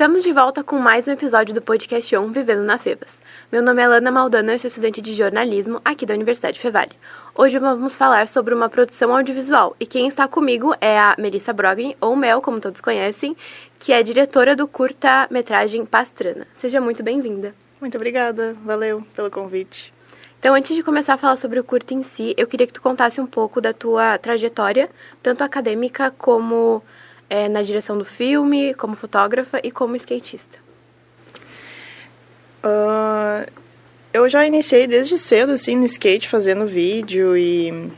Estamos de volta com mais um episódio do podcast On Vivendo na Febas. Meu nome é Alana Maldana, eu sou estudante de jornalismo aqui da Universidade Fevale. Hoje vamos falar sobre uma produção audiovisual e quem está comigo é a Melissa Brogni, ou Mel, como todos conhecem, que é diretora do curta-metragem Pastrana. Seja muito bem-vinda. Muito obrigada, valeu pelo convite. Então, antes de começar a falar sobre o curta em si, eu queria que tu contasse um pouco da tua trajetória, tanto acadêmica como é, na direção do filme, como fotógrafa e como skatista. Uh, eu já iniciei desde cedo, assim, no skate, fazendo vídeo e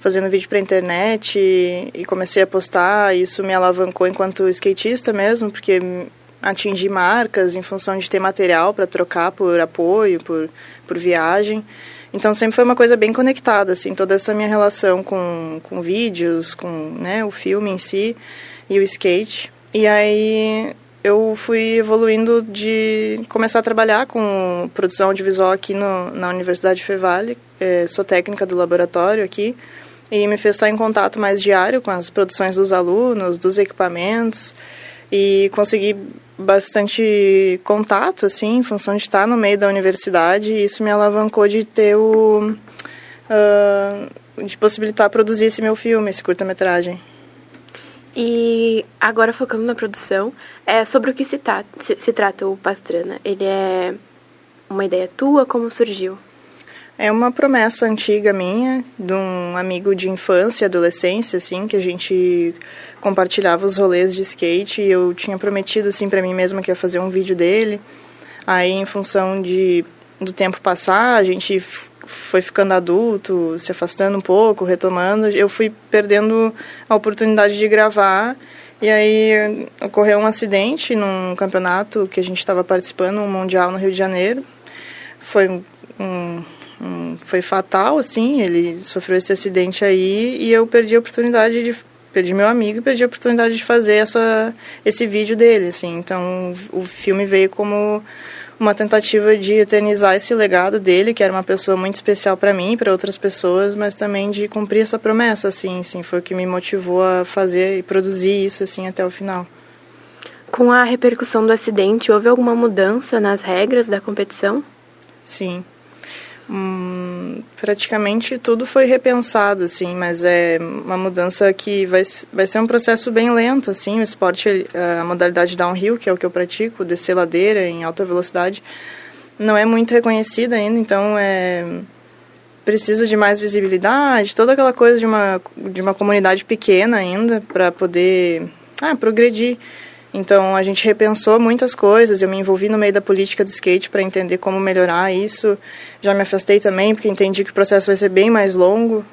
fazendo vídeo para internet e, e comecei a postar. Isso me alavancou enquanto skatista mesmo, porque atingi marcas em função de ter material para trocar por apoio, por, por viagem. Então sempre foi uma coisa bem conectada, assim, toda essa minha relação com, com vídeos, com né, o filme em si e o skate. E aí eu fui evoluindo de começar a trabalhar com produção audiovisual aqui no, na Universidade Fevale. É, sou técnica do laboratório aqui e me fez estar em contato mais diário com as produções dos alunos, dos equipamentos e consegui bastante contato, assim, em função de estar no meio da universidade. E isso me alavancou de ter o... Uh, de possibilitar produzir esse meu filme, esse curta-metragem. E agora focando na produção, é sobre o que se, se, se trata o Pastrana. Ele é uma ideia tua? Como surgiu? É uma promessa antiga minha, de um amigo de infância, adolescência, assim, que a gente compartilhava os rolês de skate e eu tinha prometido, assim, para mim mesma que ia fazer um vídeo dele. Aí, em função de, do tempo passar, a gente foi ficando adulto, se afastando um pouco, retomando, eu fui perdendo a oportunidade de gravar. E aí ocorreu um acidente num campeonato que a gente estava participando, um mundial no Rio de Janeiro. Foi um, um, foi fatal, assim, ele sofreu esse acidente aí e eu perdi a oportunidade de perdi meu amigo e perdi a oportunidade de fazer essa esse vídeo dele, assim. Então o filme veio como uma tentativa de eternizar esse legado dele, que era uma pessoa muito especial para mim, para outras pessoas, mas também de cumprir essa promessa, assim, assim, foi o que me motivou a fazer e produzir isso assim até o final. Com a repercussão do acidente, houve alguma mudança nas regras da competição? Sim. Hum, praticamente tudo foi repensado, assim, mas é uma mudança que vai, vai ser um processo bem lento, assim, o esporte, a modalidade downhill, que é o que eu pratico, descer ladeira em alta velocidade, não é muito reconhecida ainda, então é precisa de mais visibilidade, toda aquela coisa de uma, de uma comunidade pequena ainda para poder ah, progredir. Então a gente repensou muitas coisas. Eu me envolvi no meio da política do skate para entender como melhorar isso. Já me afastei também porque entendi que o processo vai ser bem mais longo.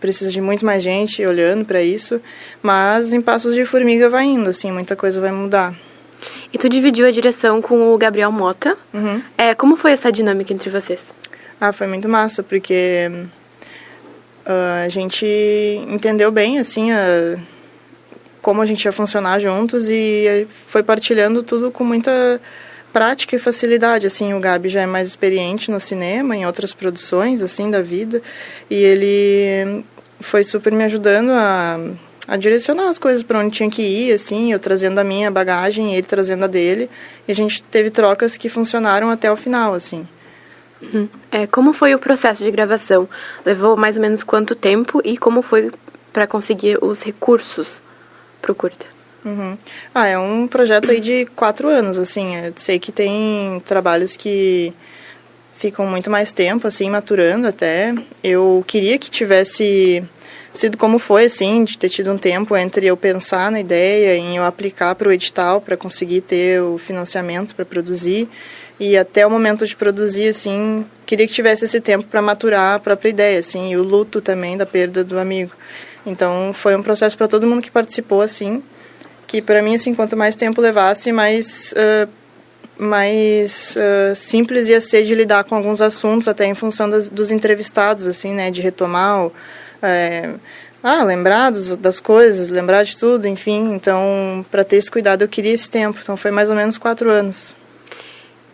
Precisa de muito mais gente olhando para isso. Mas em passos de formiga vai indo, assim, muita coisa vai mudar. E tu dividiu a direção com o Gabriel Mota. Uhum. É, como foi essa dinâmica entre vocês? Ah, foi muito massa, porque uh, a gente entendeu bem, assim, a como a gente ia funcionar juntos e foi partilhando tudo com muita prática e facilidade, assim, o Gabi já é mais experiente no cinema, em outras produções, assim, da vida, e ele foi super me ajudando a, a direcionar as coisas para onde tinha que ir, assim, eu trazendo a minha bagagem, ele trazendo a dele, e a gente teve trocas que funcionaram até o final, assim. Uhum. É, como foi o processo de gravação? Levou mais ou menos quanto tempo e como foi para conseguir os recursos pro curta? Uhum. Ah, é um projeto aí de quatro anos, assim. Eu sei que tem trabalhos que ficam muito mais tempo, assim, maturando até. Eu queria que tivesse sido como foi, assim, de ter tido um tempo entre eu pensar na ideia e eu aplicar para o edital para conseguir ter o financiamento para produzir e até o momento de produzir, assim, queria que tivesse esse tempo para maturar a própria ideia, assim, e o luto também da perda do amigo. Então foi um processo para todo mundo que participou, assim, que para mim, assim, quanto mais tempo levasse, mais uh, mais uh, simples ia ser de lidar com alguns assuntos, até em função das, dos entrevistados, assim, né, de retomar o, é, ah, lembrar dos, das coisas, lembrar de tudo, enfim. Então, para ter esse cuidado, eu queria esse tempo. Então, foi mais ou menos quatro anos.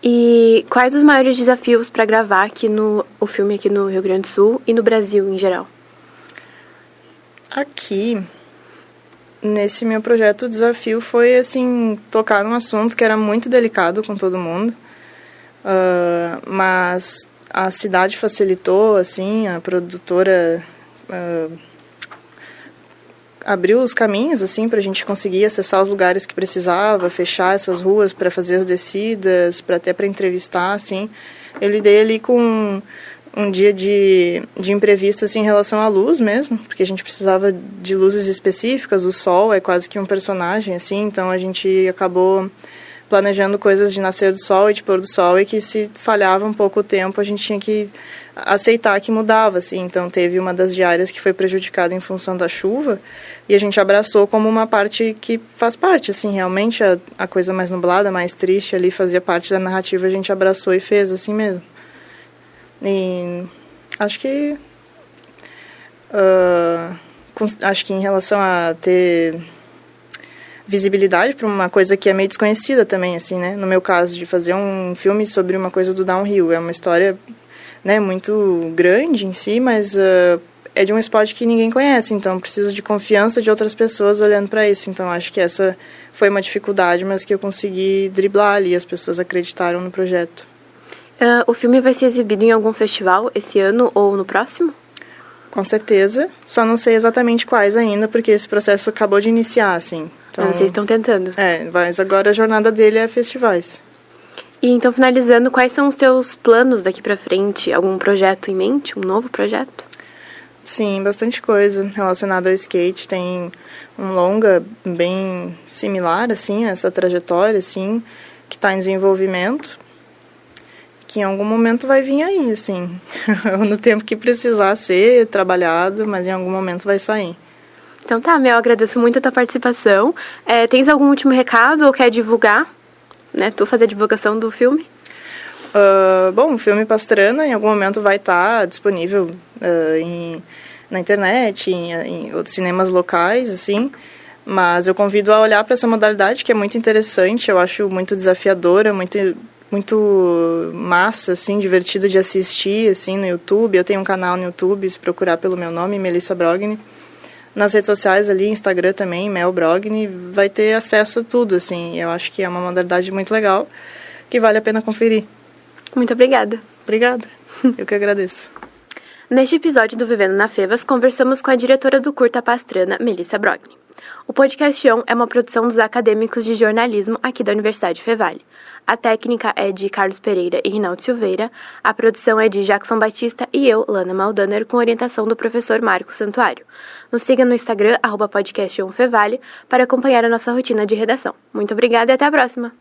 E quais os maiores desafios para gravar aqui no o filme aqui no Rio Grande do Sul e no Brasil em geral? Aqui, nesse meu projeto o desafio foi assim tocar num assunto que era muito delicado com todo mundo, uh, mas a cidade facilitou, assim, a produtora uh, abriu os caminhos, assim, para a gente conseguir acessar os lugares que precisava, fechar essas ruas para fazer as descidas, para até para entrevistar, assim. Eu lidei ali com um dia de, de imprevisto assim, em relação à luz mesmo, porque a gente precisava de luzes específicas, o sol é quase que um personagem, assim, então a gente acabou planejando coisas de nascer do sol e de pôr do sol e que se falhava um pouco o tempo a gente tinha que aceitar que mudava assim. Então teve uma das diárias que foi prejudicada em função da chuva e a gente abraçou como uma parte que faz parte assim realmente a, a coisa mais nublada mais triste ali fazia parte da narrativa a gente abraçou e fez assim mesmo e acho que uh, acho que em relação a ter visibilidade para uma coisa que é meio desconhecida também, assim, né? No meu caso, de fazer um filme sobre uma coisa do downhill. É uma história, né, muito grande em si, mas uh, é de um esporte que ninguém conhece, então preciso de confiança de outras pessoas olhando para isso. Então acho que essa foi uma dificuldade, mas que eu consegui driblar ali, as pessoas acreditaram no projeto. Uh, o filme vai ser exibido em algum festival esse ano ou no próximo? Com certeza, só não sei exatamente quais ainda, porque esse processo acabou de iniciar, assim. Então, Vocês estão tentando. É, mas agora a jornada dele é festivais. E então, finalizando, quais são os teus planos daqui para frente? Algum projeto em mente? Um novo projeto? Sim, bastante coisa relacionada ao skate. Tem um longa bem similar, assim, a essa trajetória, assim, que está em desenvolvimento. Que em algum momento vai vir aí, assim. no tempo que precisar ser trabalhado, mas em algum momento vai sair. Então tá, Mel, agradeço muito a tua participação. É, tens algum último recado ou quer divulgar? Né, tu fazer a divulgação do filme? Uh, bom, o filme Pastrana em algum momento vai estar tá disponível uh, em, na internet, em, em outros cinemas locais, assim. Mas eu convido a olhar para essa modalidade que é muito interessante, eu acho muito desafiadora, muito muito massa, assim, divertido de assistir, assim, no YouTube. Eu tenho um canal no YouTube, se procurar pelo meu nome, Melissa Brogni nas redes sociais ali, Instagram também, Mel Brogni, vai ter acesso a tudo, assim. Eu acho que é uma modalidade muito legal que vale a pena conferir. Muito obrigada. Obrigada. Eu que agradeço. Neste episódio do Vivendo na Fevas, conversamos com a diretora do Curta Pastrana, Melissa Brogni. O podcast é uma produção dos acadêmicos de jornalismo aqui da Universidade Fevale. A técnica é de Carlos Pereira e Rinaldo Silveira, a produção é de Jackson Batista e eu, Lana Maldaner, com orientação do professor Marco Santuário. Nos siga no Instagram, arroba para acompanhar a nossa rotina de redação. Muito obrigada e até a próxima!